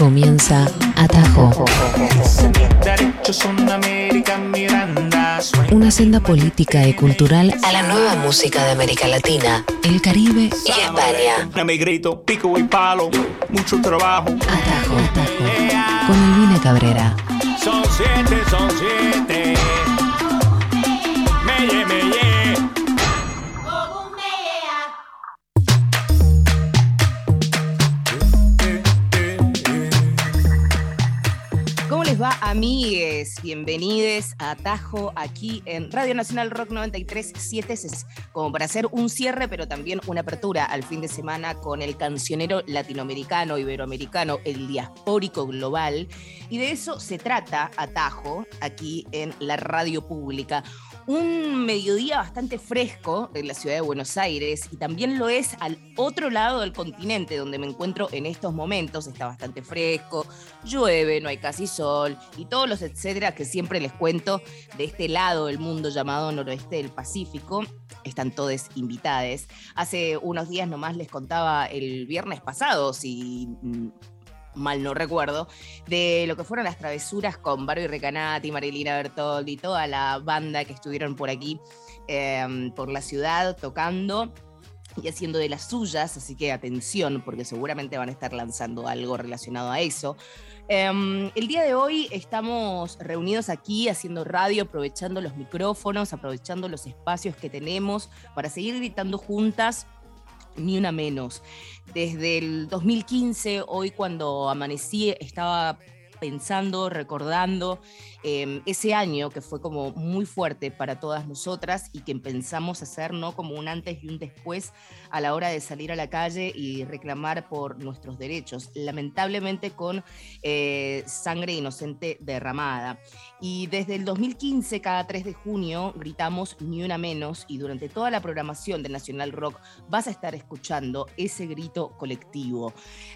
Comienza Atajo. Una senda política y cultural a la nueva música de América Latina, el Caribe y España. pico y palo, mucho trabajo. Atajo, Atajo. Con Elvina Cabrera. Son siete, son siete. Amigues? Bienvenidos a Atajo aquí en Radio Nacional Rock 93.7, como para hacer un cierre, pero también una apertura al fin de semana con el cancionero latinoamericano, iberoamericano, el diaspórico global. Y de eso se trata Atajo aquí en la radio pública un mediodía bastante fresco en la ciudad de Buenos Aires y también lo es al otro lado del continente donde me encuentro en estos momentos. Está bastante fresco, llueve, no hay casi sol y todos los etcétera que siempre les cuento de este lado del mundo llamado noroeste del Pacífico. Están todos invitados. Hace unos días nomás les contaba el viernes pasado, si mal no recuerdo, de lo que fueron las travesuras con Barbie Recanati, Marilina Bertoldi, toda la banda que estuvieron por aquí, em, por la ciudad, tocando y haciendo de las suyas, así que atención, porque seguramente van a estar lanzando algo relacionado a eso. Em, el día de hoy estamos reunidos aquí haciendo radio, aprovechando los micrófonos, aprovechando los espacios que tenemos para seguir gritando juntas ni una menos. Desde el 2015, hoy cuando amanecí, estaba pensando, recordando em, ese año que fue como muy fuerte para todas nosotras y que pensamos hacer ¿no? como un antes y un después a la hora de salir a la calle y reclamar por nuestros derechos, lamentablemente con eh, sangre inocente derramada. Y desde el 2015, cada 3 de junio, gritamos Ni una menos y durante toda la programación de Nacional Rock vas a estar escuchando ese grito colectivo.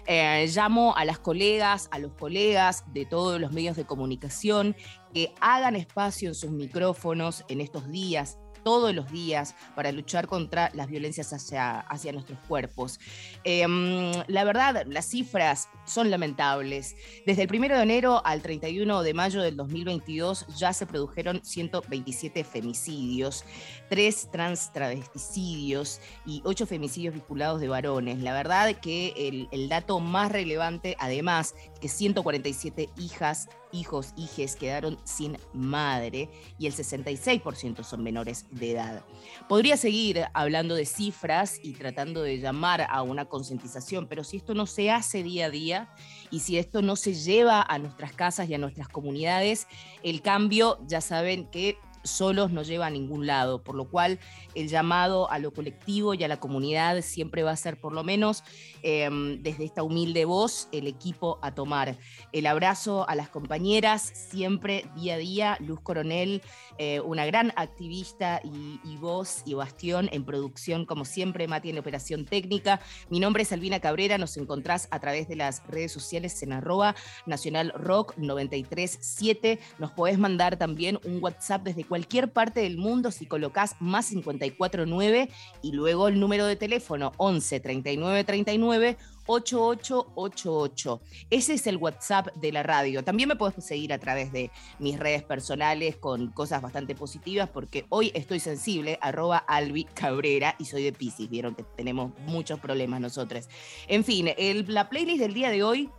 Eh, llamo a las colegas, a los colegas de todos los medios de comunicación que hagan espacio en sus micrófonos en estos días, todos los días para luchar contra las violencias hacia, hacia nuestros cuerpos. Em, la verdad, las cifras son lamentables. Desde el 1 de enero al 31 de mayo del 2022 ya se produjeron 127 femicidios, 3 trans travesticidios y 8 femicidios vinculados de varones. La verdad que el, el dato más relevante, además, que 147 hijas hijos, hijes quedaron sin madre y el 66% son menores de edad. Podría seguir hablando de cifras y tratando de llamar a una concientización, pero si esto no se hace día a día y si esto no se lleva a nuestras casas y a nuestras comunidades, el cambio ya saben que solos no lleva a ningún lado, por lo cual el llamado a lo colectivo y a la comunidad siempre va a ser por lo menos em, desde esta humilde voz el equipo a tomar. El abrazo a las compañeras, siempre día a día, Luz Coronel, eh, una gran activista y, voz y bastión en producción, como siempre, Mati en operación técnica. Mi nombre es Albina Cabrera, nos encontrás a través de las redes sociales en arroba Nacional Rock 937. Nos podés mandar también un WhatsApp desde cualquier parte del mundo si colocas más 549 y luego el número de teléfono 11 39 39 8888. Ese es el WhatsApp de la radio. También me puedes seguir a través de mis redes personales con cosas bastante positivas porque hoy estoy sensible, arroba Albi Cabrera y soy de Pisces. Vieron que tenemos muchos problemas nosotros. En fin, la playlist del día de hoy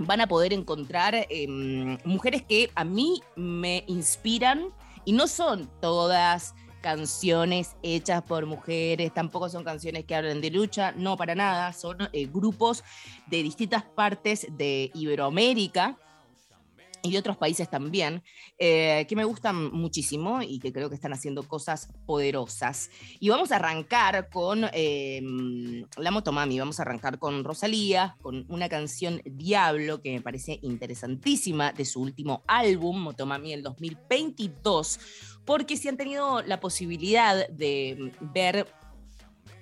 van a poder encontrar em, mujeres que a mí me inspiran y no son todas canciones hechas por mujeres, tampoco son canciones que hablan de lucha, no para nada, son eh, grupos de distintas partes de Iberoamérica y otros países también, eh, que me gustan muchísimo y que creo que están haciendo cosas poderosas. Y vamos a arrancar con em, La Motomami, vamos a arrancar con Rosalía, con una canción Diablo que me parece interesantísima de su último álbum, Motomami, el 2022, porque si han tenido la posibilidad de ver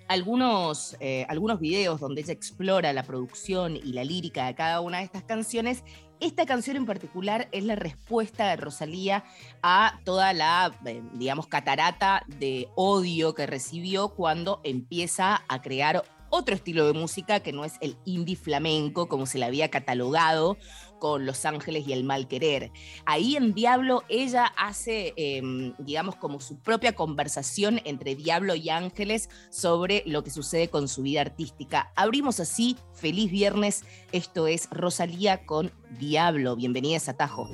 algunos, eh, algunos videos donde ella explora la producción y la lírica de cada una de estas canciones, esta canción en particular es la respuesta de Rosalía a toda la, eh, digamos, catarata de odio que recibió cuando empieza a crear otro estilo de música que no es el indie flamenco, como se le había catalogado con Los Ángeles y el Mal Querer. Ahí en Diablo ella hace, em, digamos, como su propia conversación entre Diablo y Ángeles sobre lo que sucede con su vida artística. Abrimos así, feliz viernes, esto es Rosalía con Diablo. Bienvenidas a Tajo.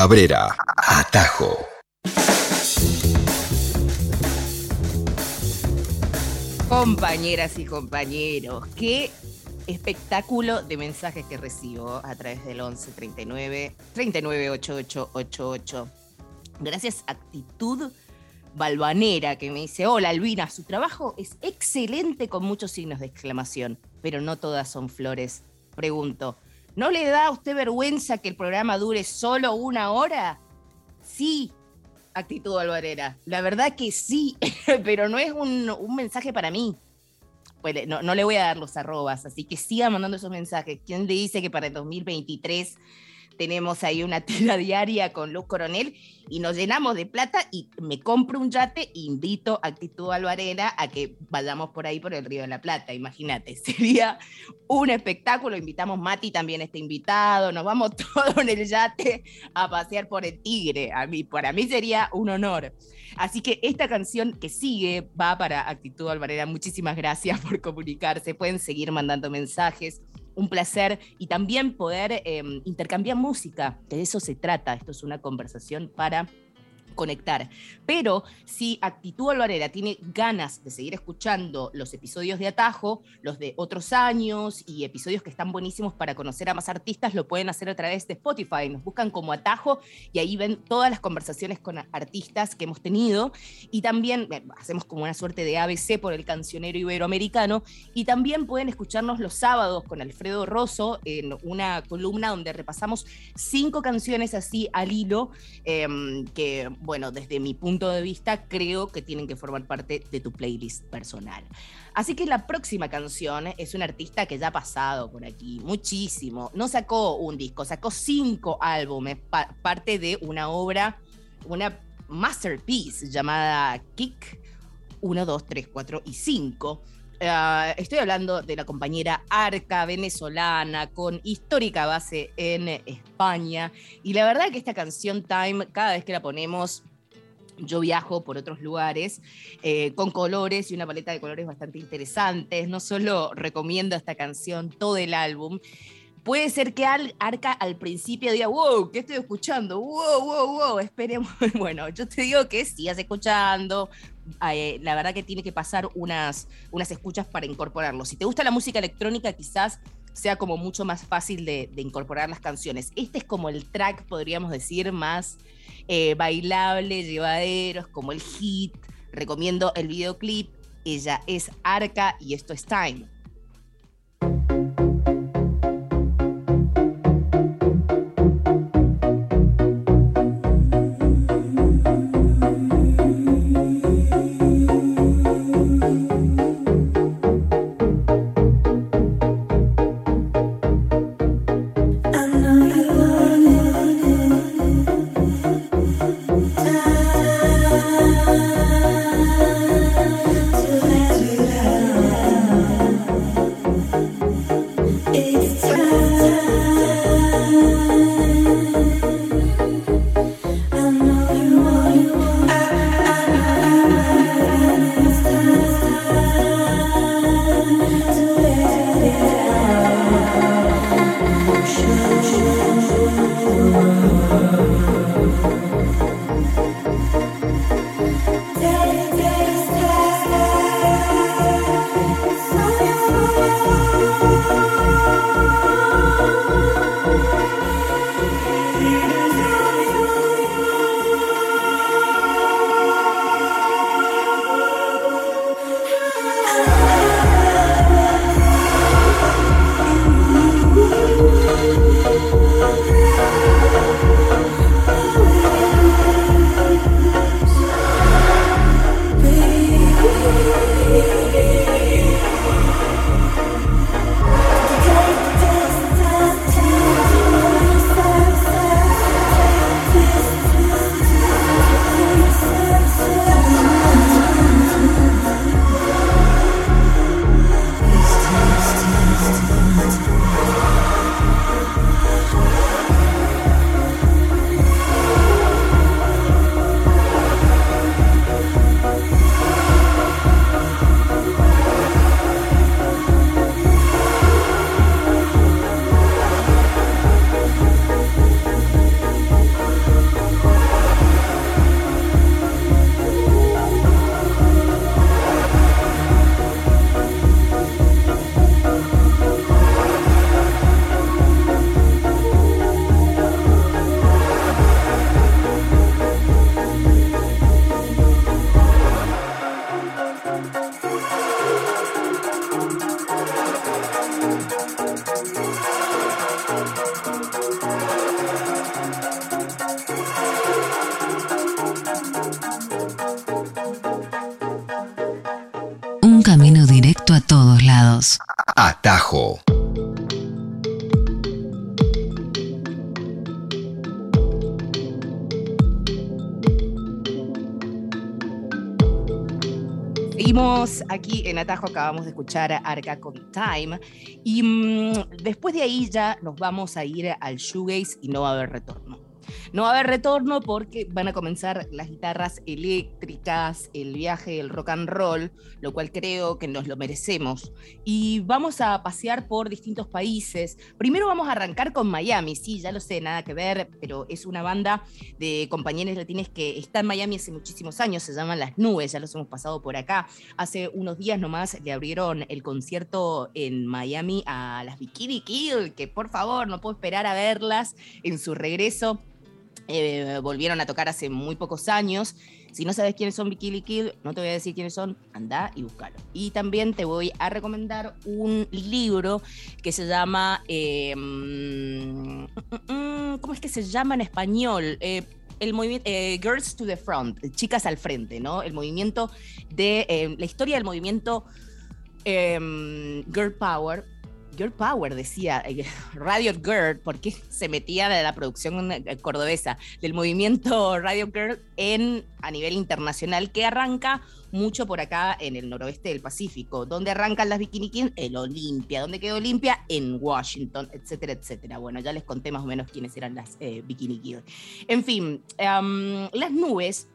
Cabrera, Atajo. Compañeras y compañeros, qué espectáculo de mensajes que recibo a través del 11 39 39 8888. Gracias Actitud Balvanera que me dice, hola Alvina, su trabajo es excelente con muchos signos de exclamación, pero no todas son flores. Pregunto, ¿No le da a usted vergüenza que el programa dure solo una hora? Sí, actitud alvarera. La verdad que sí, pero no es un, mensaje para mí. Pues no, no, le voy a dar los arrobas, así que siga mandando esos mensajes. ¿Quién le dice que para el 2023 tenemos ahí una tira diaria con Luz Coronel y nos llenamos de plata y me compro un yate e invito a Actitud Alvarera a que vayamos por ahí por el Río de la Plata, imagínate, sería un espectáculo, invitamos Mati también está invitado, nos vamos todos en el yate a pasear por el Tigre, a mí, para mí sería un honor. Así que esta canción que sigue va para Actitud Alvarera, muchísimas gracias por comunicarse, pueden seguir mandando mensajes un placer y también poder em, intercambiar música, de eso se trata, esto es una conversación para conectar. Pero si Actitud Alvarera tiene ganas de seguir escuchando los episodios de Atajo, los de otros años y episodios que están buenísimos para conocer a más artistas, lo pueden hacer a través de Spotify. Nos buscan como Atajo y ahí ven todas las conversaciones con artistas que hemos tenido. Y también eh, hacemos como una suerte de ABC por el cancionero iberoamericano. Y también pueden escucharnos los sábados con Alfredo Rosso en una columna donde repasamos cinco canciones así al hilo, em, que, bueno, desde mi punto de vista, creo que tienen que formar parte de tu playlist personal. Así que la próxima canción es un artista que ya ha pasado por aquí muchísimo. No sacó un disco, sacó cinco álbumes, parte de una obra, una masterpiece llamada Kick 1, 2, 3, 4 y 5 Ah, estoy hablando de la compañera Arca, venezolana, con histórica base en España. Y la verdad que esta canción Time, cada vez que la ponemos, yo viajo por otros lugares eh, con colores y una paleta de colores bastante interesantes. No solo recomiendo esta canción, todo el álbum. Puede ser que Arca al principio diga, wow, ¿qué estoy escuchando? Wow, wow, wow, esperemos. Bueno, yo te digo que sigas escuchando, eh, la verdad que tiene que pasar unas, unas escuchas para incorporarlo. Si te gusta la música electrónica, quizás sea como mucho más fácil de, incorporar las canciones. Este es como el track, podríamos decir, más eh, bailable, llevadero, es como el hit. Recomiendo el videoclip. Ella es Arca y esto es Time. Atajo acabamos de escuchar a Arca con Time y mm, después de ahí ya nos vamos a ir al shoegaze y no va a haber retorno. No va a haber retorno porque van a comenzar las guitarras eléctricas, el viaje del rock and roll, lo cual creo que nos lo merecemos. Y vamos a pasear por distintos países. Primero vamos a arrancar con Miami, sí, ya lo sé, nada que ver, pero es una banda de compañeros latines que está en Miami hace muchísimos años, se llaman Las Nubes, ya los hemos pasado por acá. Hace unos días nomás le abrieron el concierto en Miami a las Bikini Kill, que por favor no puedo esperar a verlas en su regreso. Eh, volvieron a tocar hace muy pocos años. Si no sabes quiénes son Bikini Kill, no te voy a decir quiénes son, anda y búscalo. Y también te voy a recomendar un libro que se llama, em, ¿cómo es que se llama en español? Eh, el movimiento Girls to the Front, chicas al frente, ¿no? El movimiento de eh, la historia del movimiento em, Girl Power. Girl Power, decía eh, Radio Girl, porque se metía de la producción eh, cordobesa del movimiento Radio Girl en, a nivel internacional, que arranca mucho por acá en el noroeste del Pacífico. ¿Dónde arrancan las Bikini Kings? En Olimpia. ¿Dónde quedó Olimpia? En Washington, etcétera, etcétera. Bueno, ya les conté más o menos quiénes eran las eh, Bikini. En fin, em, las nubes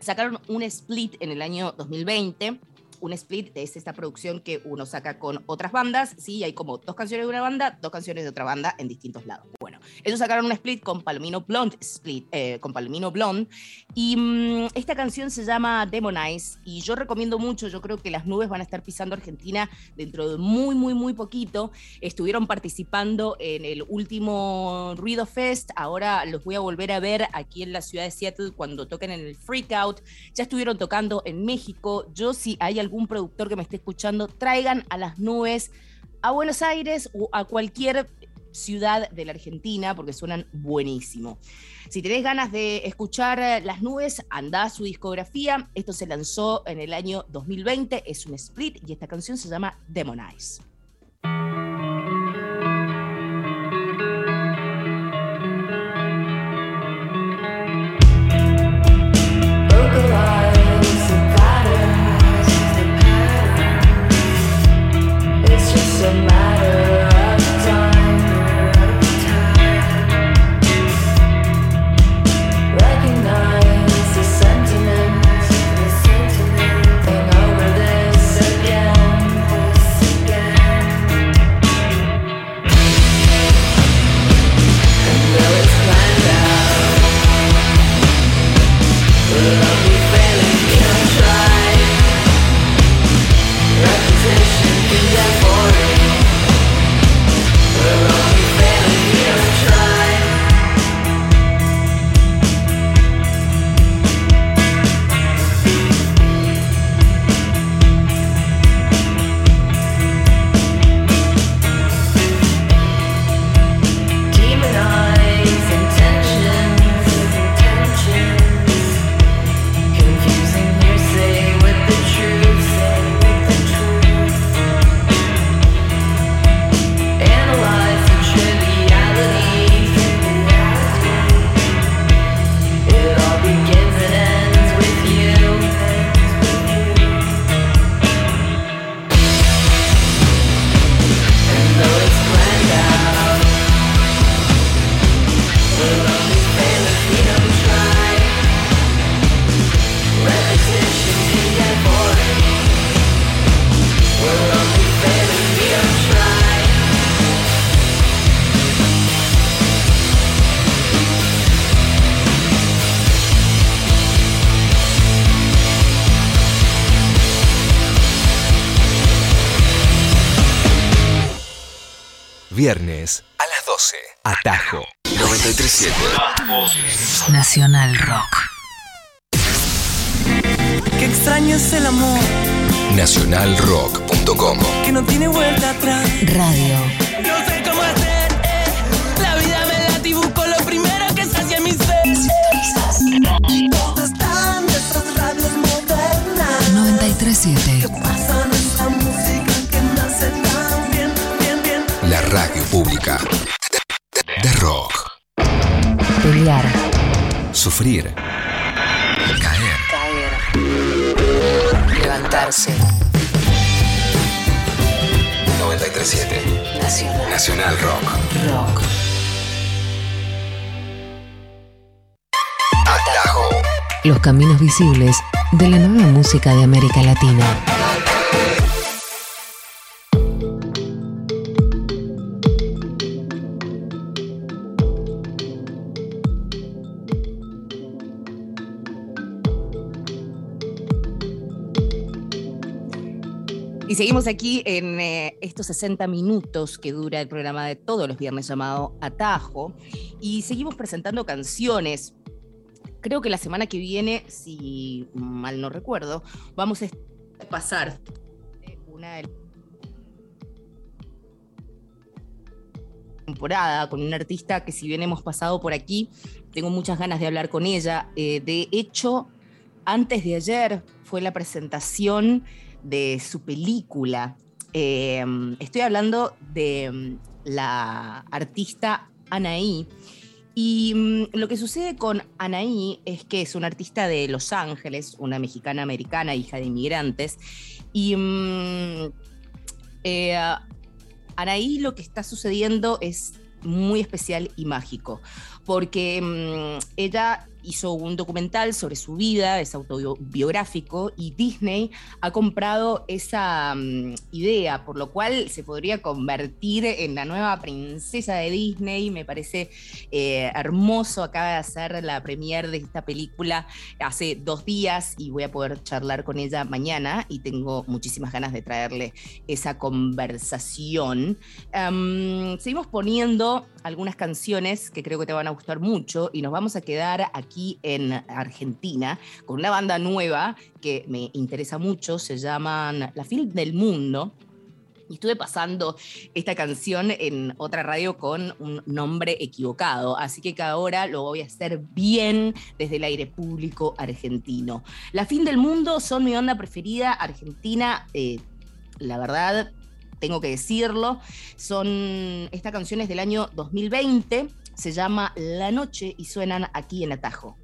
sacaron un split en el año 2020 un split es esta producción que uno saca con otras bandas, sí, hay como dos canciones de una banda, dos canciones de otra banda en distintos lados. Bueno, ellos sacaron un split con Palomino Blonde, split, eh, con Palomino Blonde, y mm, esta canción se llama Demonize, y yo recomiendo mucho, yo creo que las nubes van a estar pisando Argentina dentro de muy, muy, muy poquito. Estuvieron participando en el último Ruido Fest, ahora los voy a volver a ver aquí en la ciudad de Seattle cuando toquen en el Freakout. Ya estuvieron tocando en México. Yo si hay algún productor que me esté escuchando, traigan a las nubes a Buenos Aires o a cualquier ciudad de la Argentina porque suenan buenísimo. Si tenés ganas de escuchar eh, Las Nubes, anda a su discografía. Esto se lanzó en el año 2020, es un split y esta canción se llama Demonize. 12. Atajo 937. Nacional Rock. Qué extraño es el amor Nacionalrock.com. que no tiene vuelta atrás. Radio. No sé cómo hacer, eh. La vida me da y busco lo primero que sacia mi ser. ¿Dónde están esas radios modernas? 937. Pasan esa música que me hace tan bien, bien, bien. La radio pública de, rock. Pelear. Sufrir. Caer. Levantarse. 937. Nacional Nacional Rock. Rock. Atajo. Los caminos visibles de la nueva música de América Latina. Y seguimos aquí en eh, estos 60 minutos que dura el programa de todos los viernes llamado Atajo. Y seguimos presentando canciones. Creo que la semana que viene, si mal no recuerdo, vamos a pasar una de temporada con una artista que si bien hemos pasado por aquí, tengo muchas ganas de hablar con ella. Eh, de hecho, antes de ayer fue la presentación de su película. Eh, estoy hablando de mm, la artista Anaí. Y mm, lo que sucede con Anaí es que es una artista de Los Ángeles, una mexicana americana, hija de inmigrantes. Y mm, eh, Anaí lo que está sucediendo es muy especial y mágico, porque mm, ella hizo un documental sobre su vida, es autobiográfico, y Disney ha comprado esa mm, idea, por lo cual se podría convertir en la nueva princesa de Disney. Me parece eh, hermoso. Acaba de hacer la premiere de esta película hace dos días y voy a poder charlar con ella mañana y tengo muchísimas ganas de traerle esa conversación. seguimos poniendo algunas canciones que creo que te van a gustar mucho y nos vamos a quedar aquí en Argentina con una banda nueva que me interesa mucho, se llaman La Film del Mundo. Estuve pasando esta canción en otra radio con un nombre equivocado, así que ahora lo voy a hacer bien desde el aire público argentino. La Fin del Mundo son mi onda preferida argentina, eh, la verdad tengo que decirlo, son estas canciones del año 2020 se llama La Noche y suenan aquí en Atajo.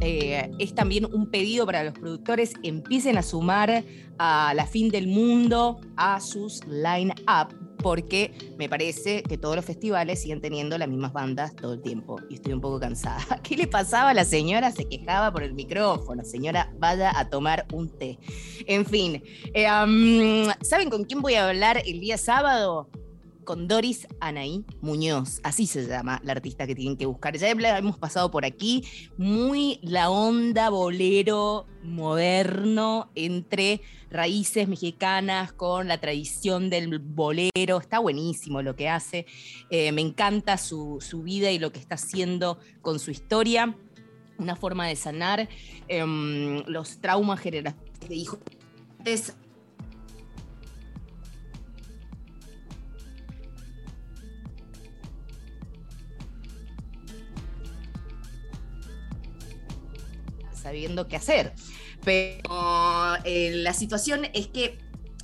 Eh, es también un pedido para los productores empiecen a sumar a la fin del mundo a sus line-up porque me parece que todos los festivales siguen teniendo las mismas bandas todo el tiempo y estoy un poco cansada. ¿Qué le pasaba a la señora? Se quejaba por el micrófono. Señora, vaya a tomar un té. En fin, eh, ¿saben con quién voy a hablar el día sábado? Con Doris Anaí Muñoz, así se llama la artista que tienen que buscar. Ya hemos pasado por aquí, muy la onda bolero moderno entre raíces mexicanas con la tradición del bolero. Está buenísimo lo que hace. Eh, me encanta su, vida y lo que está haciendo con su historia. Una forma de sanar em, los traumas generacionales de hijos sabiendo qué hacer. Pero eh, la situación es que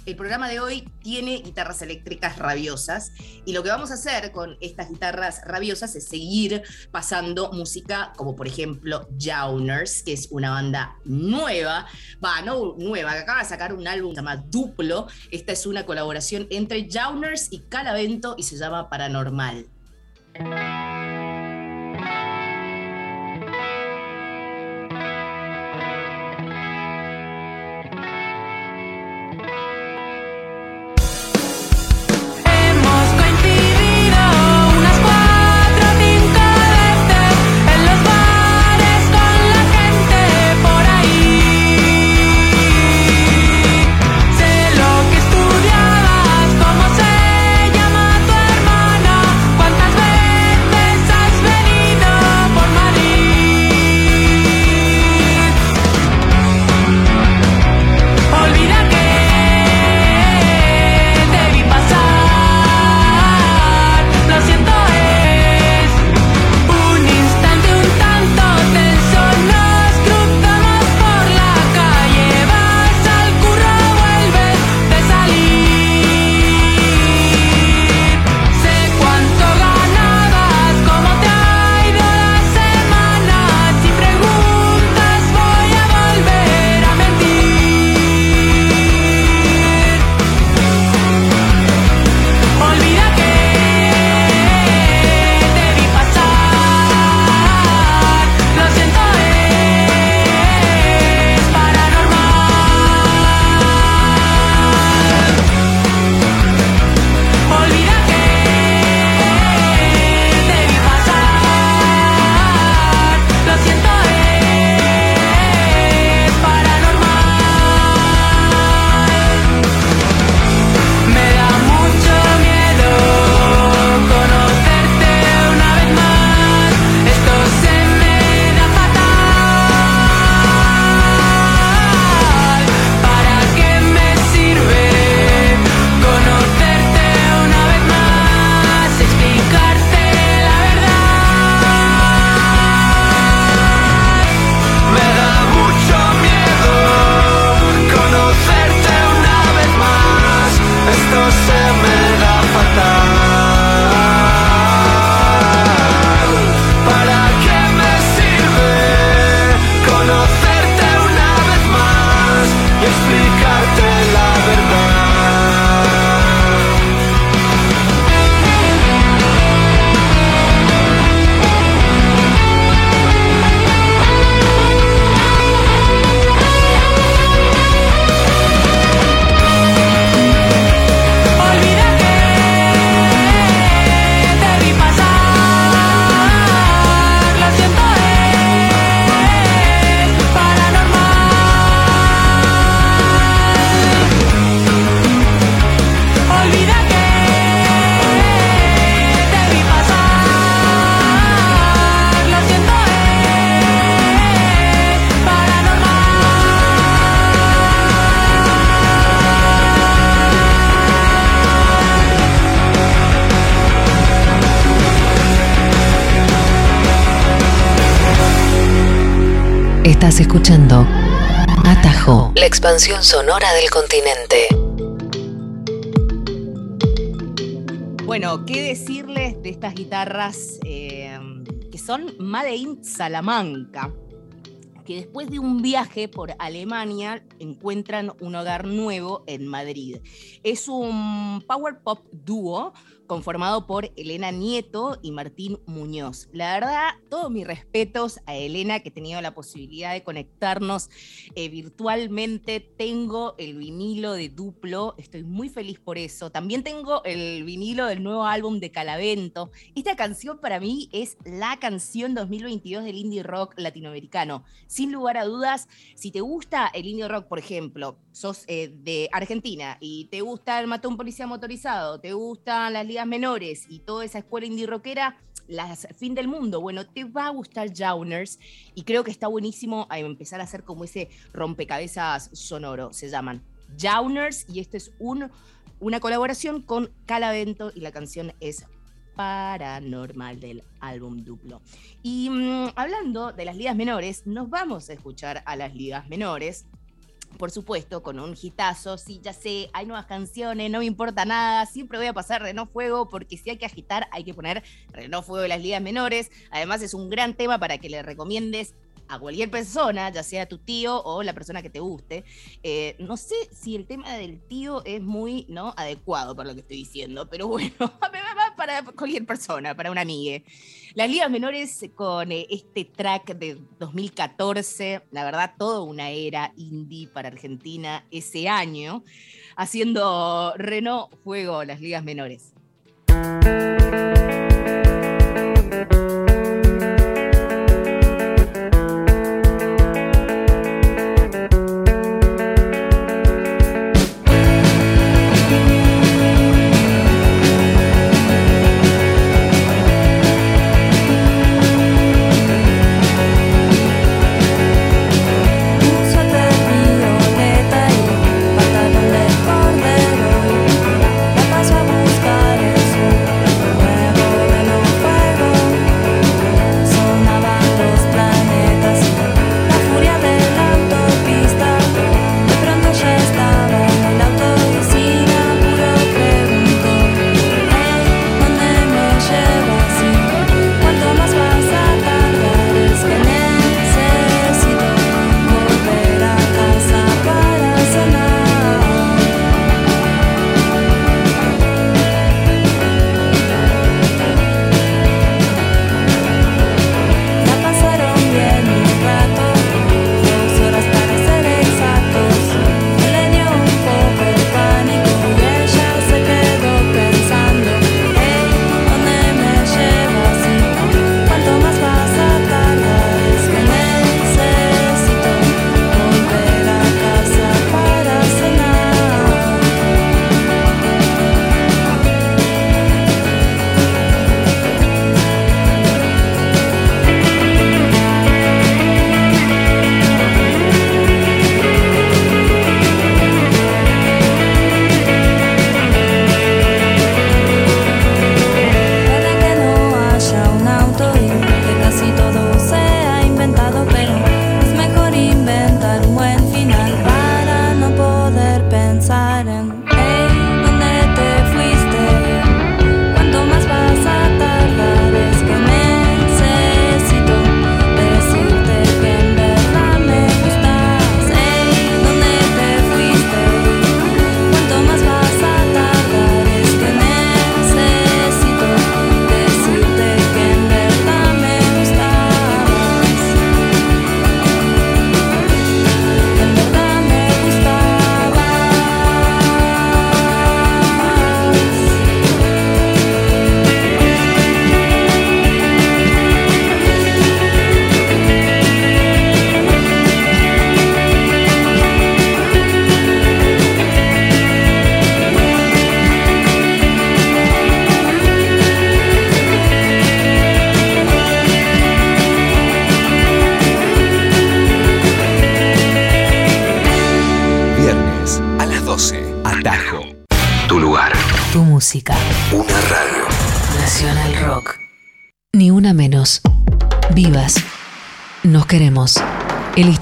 el programa de hoy tiene guitarras eléctricas rabiosas y lo que vamos a hacer con estas guitarras rabiosas es seguir pasando música como por ejemplo Jauners, que es una banda nueva, va, no nueva, que acaba de sacar un álbum que se llama Duplo. Esta es una colaboración entre Jauners y Calavento y se llama Paranormal. Expansión sonora del continente. Bueno, ¿qué decirles de estas guitarras eh, que son Made in Salamanca que después de un viaje por Alemania encuentran un hogar nuevo en Madrid. Es un power pop dúo conformado por Elena Nieto y Martín Muñoz. La verdad, todos mis respetos a Elena, que he tenido la posibilidad de conectarnos eh, virtualmente. Tengo el vinilo de Duplo, estoy muy feliz por eso. También tengo el vinilo del nuevo álbum de Calavento. Esta canción para mí es la canción 2022 del indie rock latinoamericano. Sin lugar a dudas, si te gusta el indie rock, por ejemplo, sos eh, de Argentina y te gusta el Matón Policía Motorizado, te gustan las ligas menores y toda esa escuela indie rockera, las fin del mundo, bueno, te va a gustar Jauners y creo que está buenísimo a empezar a hacer como ese rompecabezas sonoro, se llaman. Jauners y esto es un, una colaboración con Calavento y la canción es paranormal del álbum duplo. Y mm, hablando de las ligas menores, nos vamos a escuchar a las ligas menores por supuesto, con un hitazo. Sí, ya sé, hay nuevas canciones, no me importa nada. Siempre voy a pasar Renault Fuego porque si hay que agitar, hay que poner Renault Fuego de las ligas menores. Además, es un gran tema para que le recomiendes a cualquier persona, ya sea tu tío o la persona que te guste. Eh, no sé si el tema del tío es muy ¿no? adecuado para lo que estoy diciendo, pero bueno, para cualquier persona, para una amiga. Las ligas menores con eh, este track de 2014, la verdad, toda una era indie para Argentina ese año, haciendo Renault Fuego las ligas menores.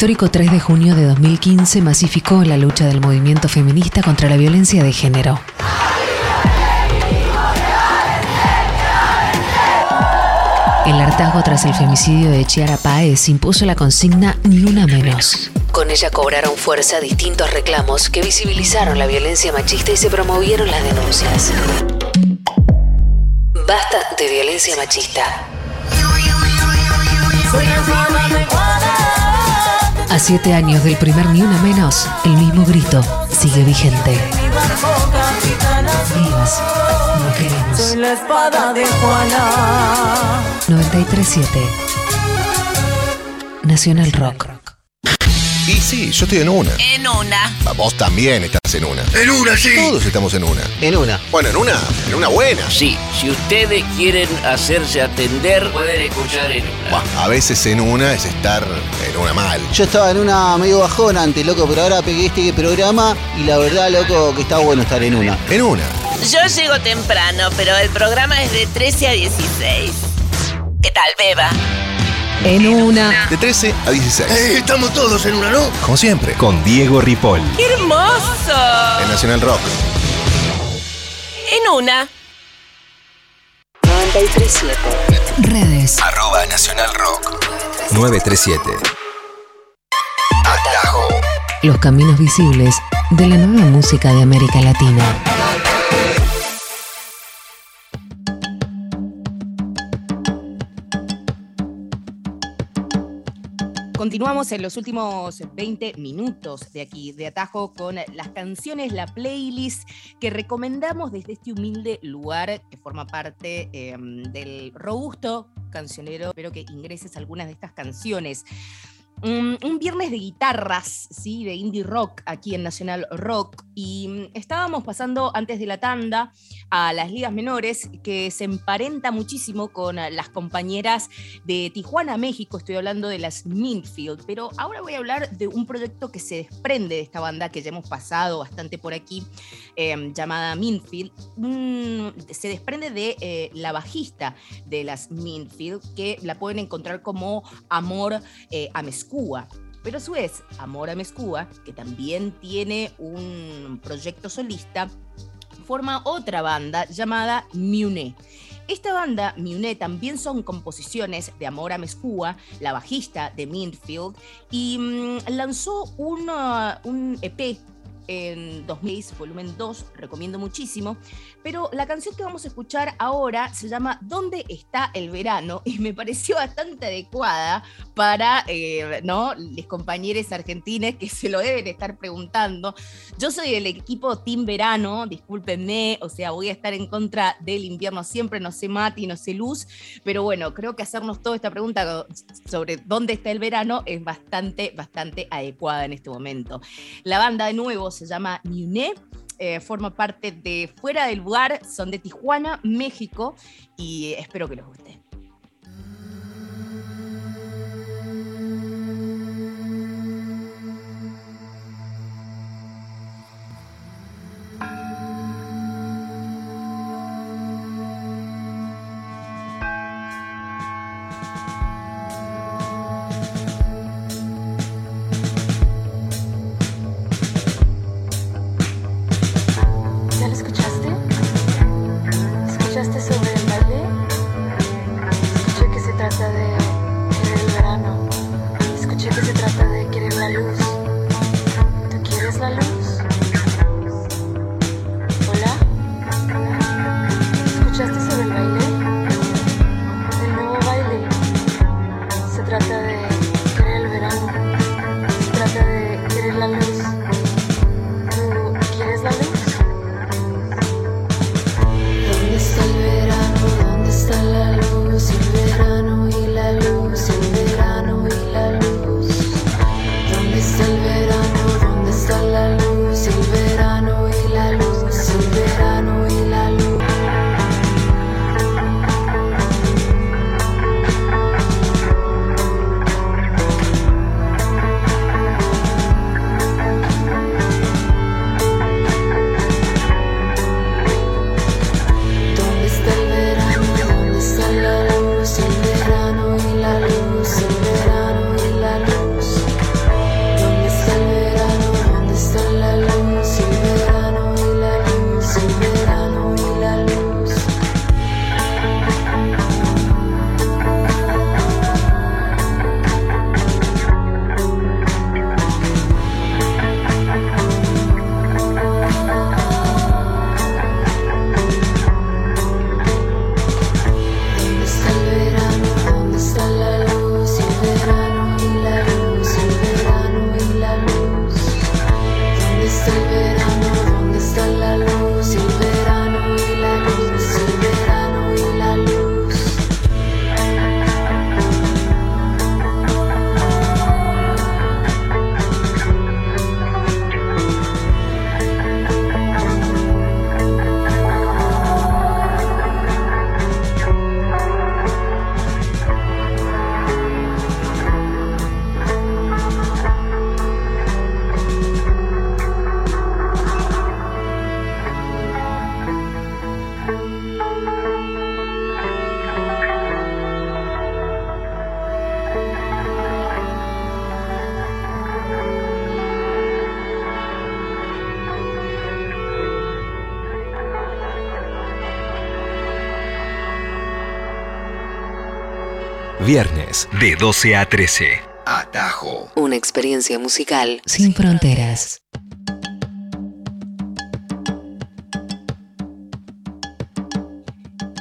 Histórico 3 de junio de 2015 masificó la lucha del movimiento feminista contra la violencia de género. El hartazgo tras el femicidio de Chiara Páez impuso la consigna Ni una menos. Con ella cobraron fuerza distintos reclamos que visibilizaron la violencia machista y se promovieron las denuncias. Basta de violencia machista. A siete años del primer Ni Una Menos, el mismo grito sigue vigente. Vivas, no queremos. la espada de Juana. 937 Nacional Rock. Y sí, yo estoy en una. En una. Ah, Vos también estás en una. En una, sí. Todos estamos en una. En una. Bueno, en una, en una buena. Sí, si ustedes quieren hacerse atender, pueden escuchar en una. Buah, a veces en una es estar en una mal. Yo estaba en una medio bajón antes, loco, pero ahora pegué este programa y la verdad, loco, que está bueno estar en una. En una. Yo llego temprano, pero el programa es de 13 a 16. ¿Qué tal, Beba? En una. De 13 a 16. Eh, estamos todos en una, ¿no? Como siempre. Con Diego Ripoll. ¡Qué hermoso! En Nacional Rock. En una. 937 Redes. Arroba Nacional Rock. 937. Atajo. Los caminos visibles de la nueva música de América Latina. Continuamos en los últimos 20 minutos de aquí, de Atajo, con las canciones, la playlist que recomendamos desde este humilde lugar que forma parte eh, del robusto cancionero. Espero que ingreses algunas de estas canciones. Un, viernes de guitarras, ¿sí? de indie rock aquí en Nacional Rock. Y mm, estábamos pasando antes de la tanda a las ligas menores, que se emparenta muchísimo con eh, las compañeras de Tijuana, México. Estoy hablando de las Minfield. Pero ahora voy a hablar de un proyecto que se desprende de esta banda que ya hemos pasado bastante por aquí, eh, llamada Minfield. Mm, se desprende de eh, la bajista de las Minfield, que la pueden encontrar como Amor eh, Amezcúa. Pero a su vez, Amor Amezcúa, que también tiene un proyecto solista, forma otra banda llamada Mune. Esta banda, Mune, también son composiciones de Amor Amezcúa, la bajista de Minfield, y mm, lanzó una- un EP en 2006, volumen 2, recomiendo muchísimo. Pero la canción que vamos a escuchar ahora se llama ¿Dónde está el verano? Y me pareció bastante adecuada para eh, ¿no? los compañeros argentines que se lo deben estar preguntando. Yo soy del equipo Team Verano, discúlpenme, o sea, voy a estar en contra del invierno siempre, no sé Mati, no sé Luz, pero bueno, creo que hacernos toda esta pregunta sobre dónde está el verano es bastante, bastante adecuada en este momento. La banda de nuevo se llama Mune. eh, forma parte de Fuera del Lugar, son de Tijuana, México, y espero que les guste. Viernes, de 12 a 13. Atajo. Una experiencia musical sin fronteras.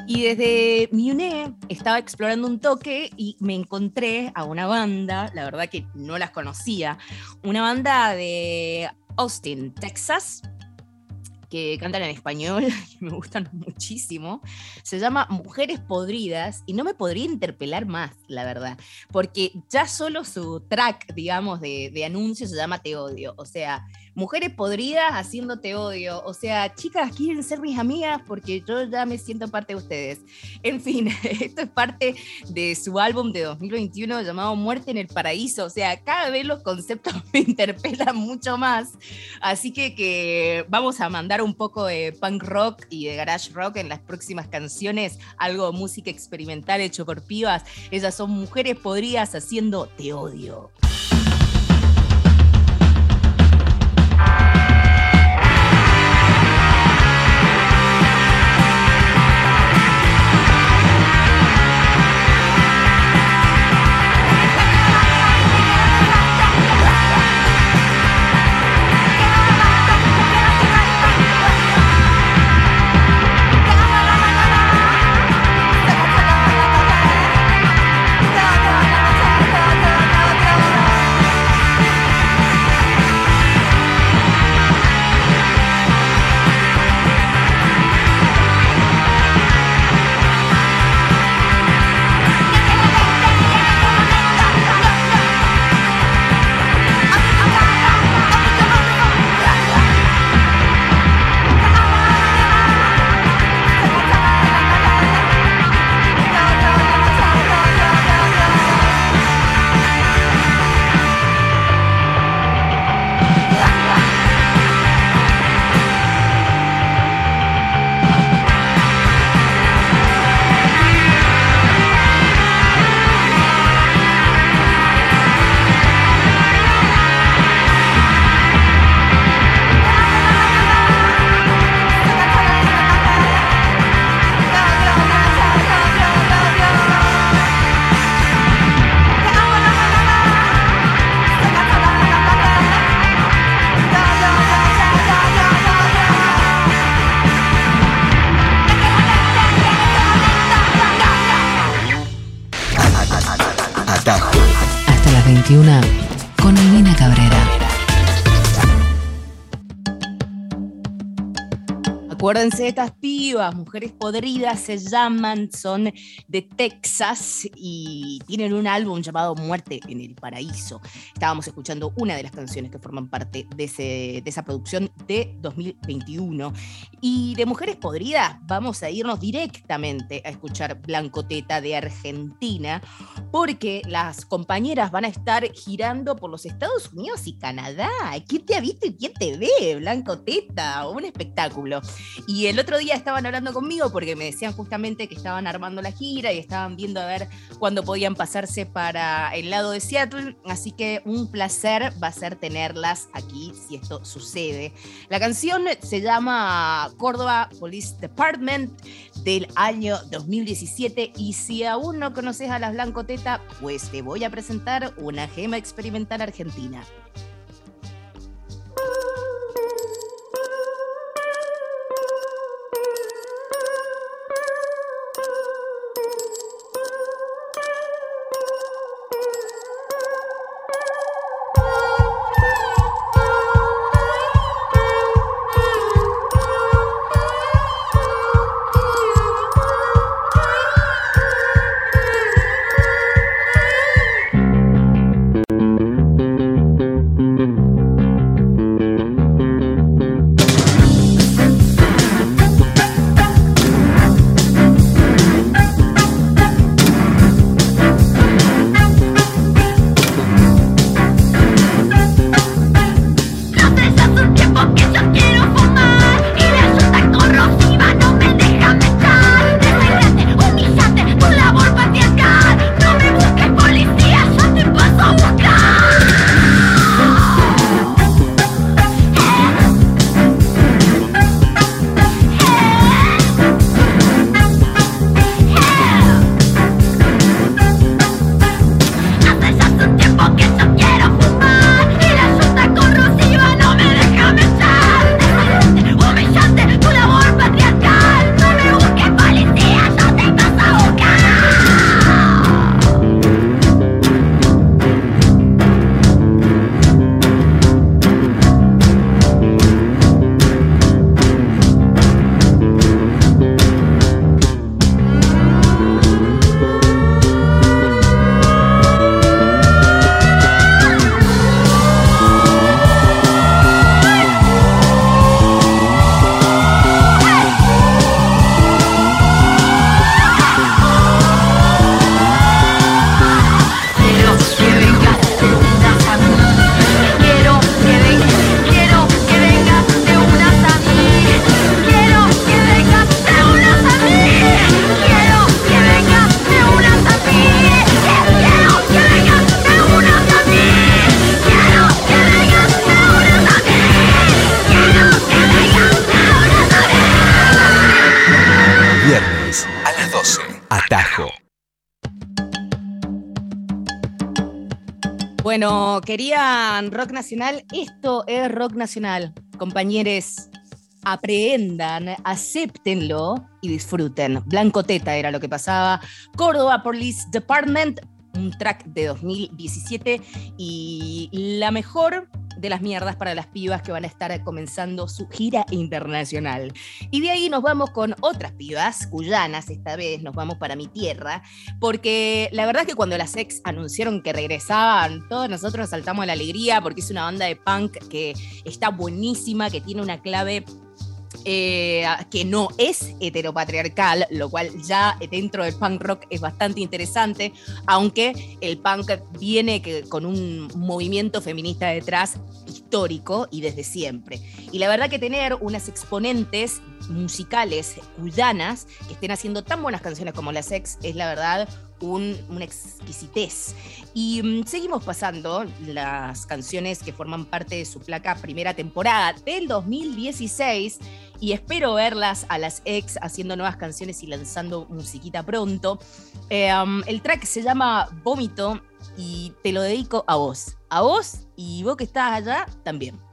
Y desde Mune estaba explorando un toque y me encontré a una banda, la verdad que no las conocía, una banda de Austin, Texas, que cantan en español, que me gustan muchísimo. Se llama Mujeres Podridas y no me podría interpelar más, la verdad, porque ya solo su track, digamos, de, de se llama Te odio. O sea, Mujeres Podridas haciendo Te odio. O sea, chicas, quieren ser mis amigas porque yo ya me siento parte de ustedes. En fin, esto es parte de su álbum de 2021 llamado Muerte en el Paraíso. O sea, cada vez los conceptos me interpelan mucho más. Así que, que vamos a mandar un poco de punk rock y de garage rock en las próximas canciones, algo de música experimental hecho por pibas. Ellas son mujeres podridas haciendo Te odio. 21 con. Acuérdense de estas pibas, mujeres podridas se llaman, son de Texas y tienen un álbum llamado Muerte en el Paraíso. Estábamos escuchando una de las canciones que forman parte de, de esa producción de 2021. Y de Mujeres Podridas vamos a irnos directamente a escuchar Blanco Teta de Argentina, porque las compañeras van a estar girando por los Estados Unidos y Canadá. ¿Quién te ha visto y quién te ve? Blanco Teta, un espectáculo. Y el otro día estaban hablando conmigo porque me decían justamente que estaban armando la gira y estaban viendo a ver cuándo podían pasarse para el lado de Seattle. Así que un placer va a ser tenerlas aquí si esto sucede. La canción se llama Córdoba Police Department del año 2017 y si aún no conoces a las Blanco Teta, pues te voy a presentar una gema experimental argentina. a las 12. Atajo. Bueno, querían rock nacional. Esto es rock nacional. Compañeros, aprehendan, acéptenlo y disfruten. Blanco Teta era lo que pasaba. Córdoba Police Department, un track de 2017 y la mejor de las mierdas para las pibas que van a estar comenzando su gira internacional. Y de ahí nos vamos con otras pibas, cuyanas esta vez, nos vamos para mi tierra, porque la verdad es que cuando las ex anunciaron que regresaban, todos nosotros saltamos a la alegría porque es una banda de punk que está buenísima, que tiene una clave eh, que no es heteropatriarcal, lo cual ya dentro del punk rock es bastante interesante, aunque el punk viene con un movimiento feminista detrás histórico y desde siempre. Y la verdad que tener unas exponentes musicales cuyanas que estén haciendo tan buenas canciones como las ex es la verdad un, una exquisitez. Y mm, seguimos pasando las canciones que forman parte de su placa primera temporada del 2016 y espero verlas a las ex haciendo nuevas canciones y lanzando musiquita pronto. Eh, um, el track se llama Vómito y te lo dedico a vos. A vos y vos que estás allá también.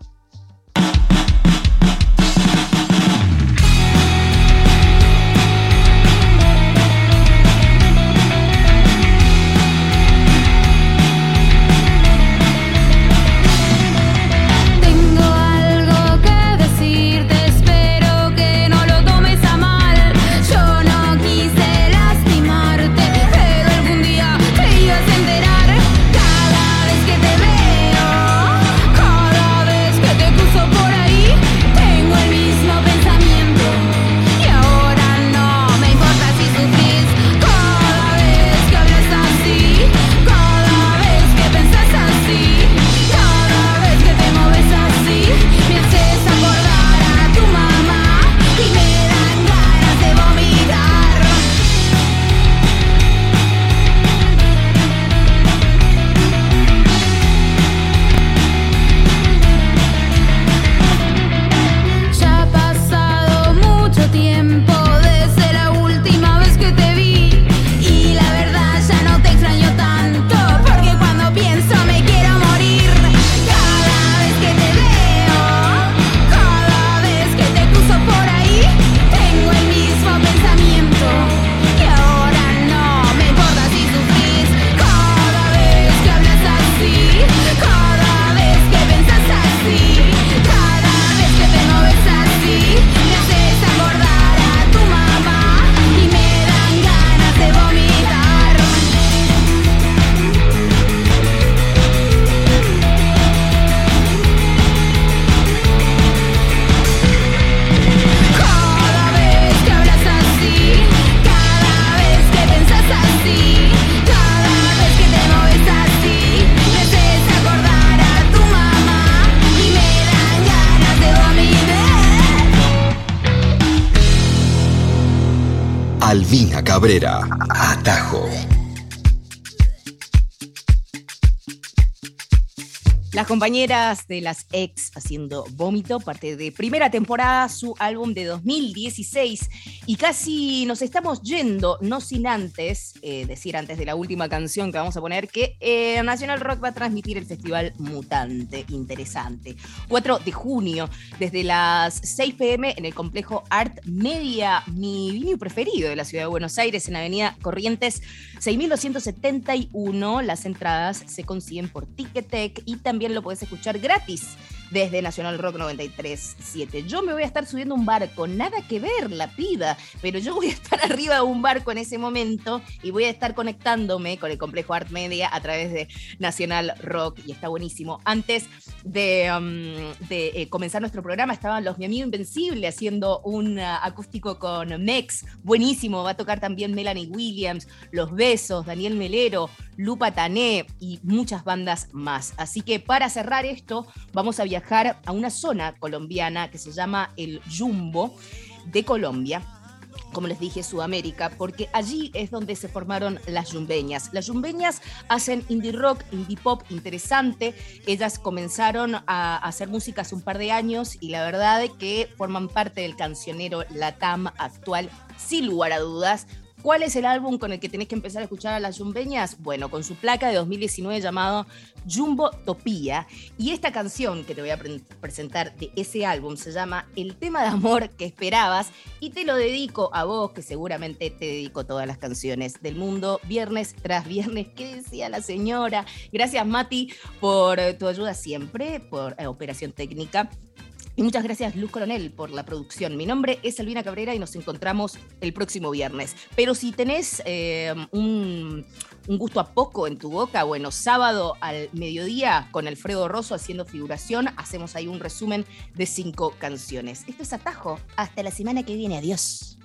Albina Cabrera. Atajo. Las compañeras de las ex haciendo vómito, parte de primera temporada, su álbum de 2016. Y casi nos estamos yendo, no sin antes, eh, decir antes de la última canción que vamos a poner, que eh, National Rock va a transmitir el festival Mutante. Interesante. 4 de junio, desde las 6 pm en el complejo Art Media, mi venue preferido de la ciudad de Buenos Aires, en Avenida Corrientes 6271. Las entradas se consiguen por Ticketek y también lo puedes escuchar gratis desde Nacional Rock 93.7. Yo me voy a estar subiendo un barco, nada que ver la piba, pero yo voy a estar arriba de un barco en ese momento y voy a estar conectándome con el complejo Art Media a través de Nacional Rock y está buenísimo. Antes de, um, eh, comenzar nuestro programa estaban los Mi Amigo Invencible haciendo un uh, acústico con Mex, buenísimo, va a tocar también Melanie Williams, Los Besos, Daniel Melero, Lupa Tané y muchas bandas más. Así que para cerrar esto, vamos a viajar a una zona colombiana que se llama el Jumbo de Colombia como les dije, Sudamérica, porque allí es donde se formaron las yumbeñas. Las yumbeñas hacen indie rock, indie pop interesante. Ellas comenzaron a hacer música hace un par de años y la verdad que forman parte del cancionero Latam actual, sin lugar a dudas ¿Cuál es el álbum con el que tenés que empezar a escuchar a las yumbeñas? Bueno, con su placa de 2019 llamado Jumbo Topía. Y esta canción que te voy a pre- presentar de ese álbum se llama El tema de amor que esperabas. Y te lo dedico a vos, que seguramente te dedico todas las canciones del mundo, viernes tras viernes. ¿Qué decía la señora? Gracias, Mati, por tu ayuda siempre, por eh, operación técnica. Y muchas gracias, Luz Coronel, por la producción. Mi nombre es Albina Cabrera y nos encontramos el próximo viernes. Pero si tenés eh, un, un gusto a poco en tu boca, bueno, sábado al mediodía con Alfredo Rosso haciendo figuración, hacemos ahí un resumen de cinco canciones. Esto es Atajo. Hasta la semana que viene. Adiós.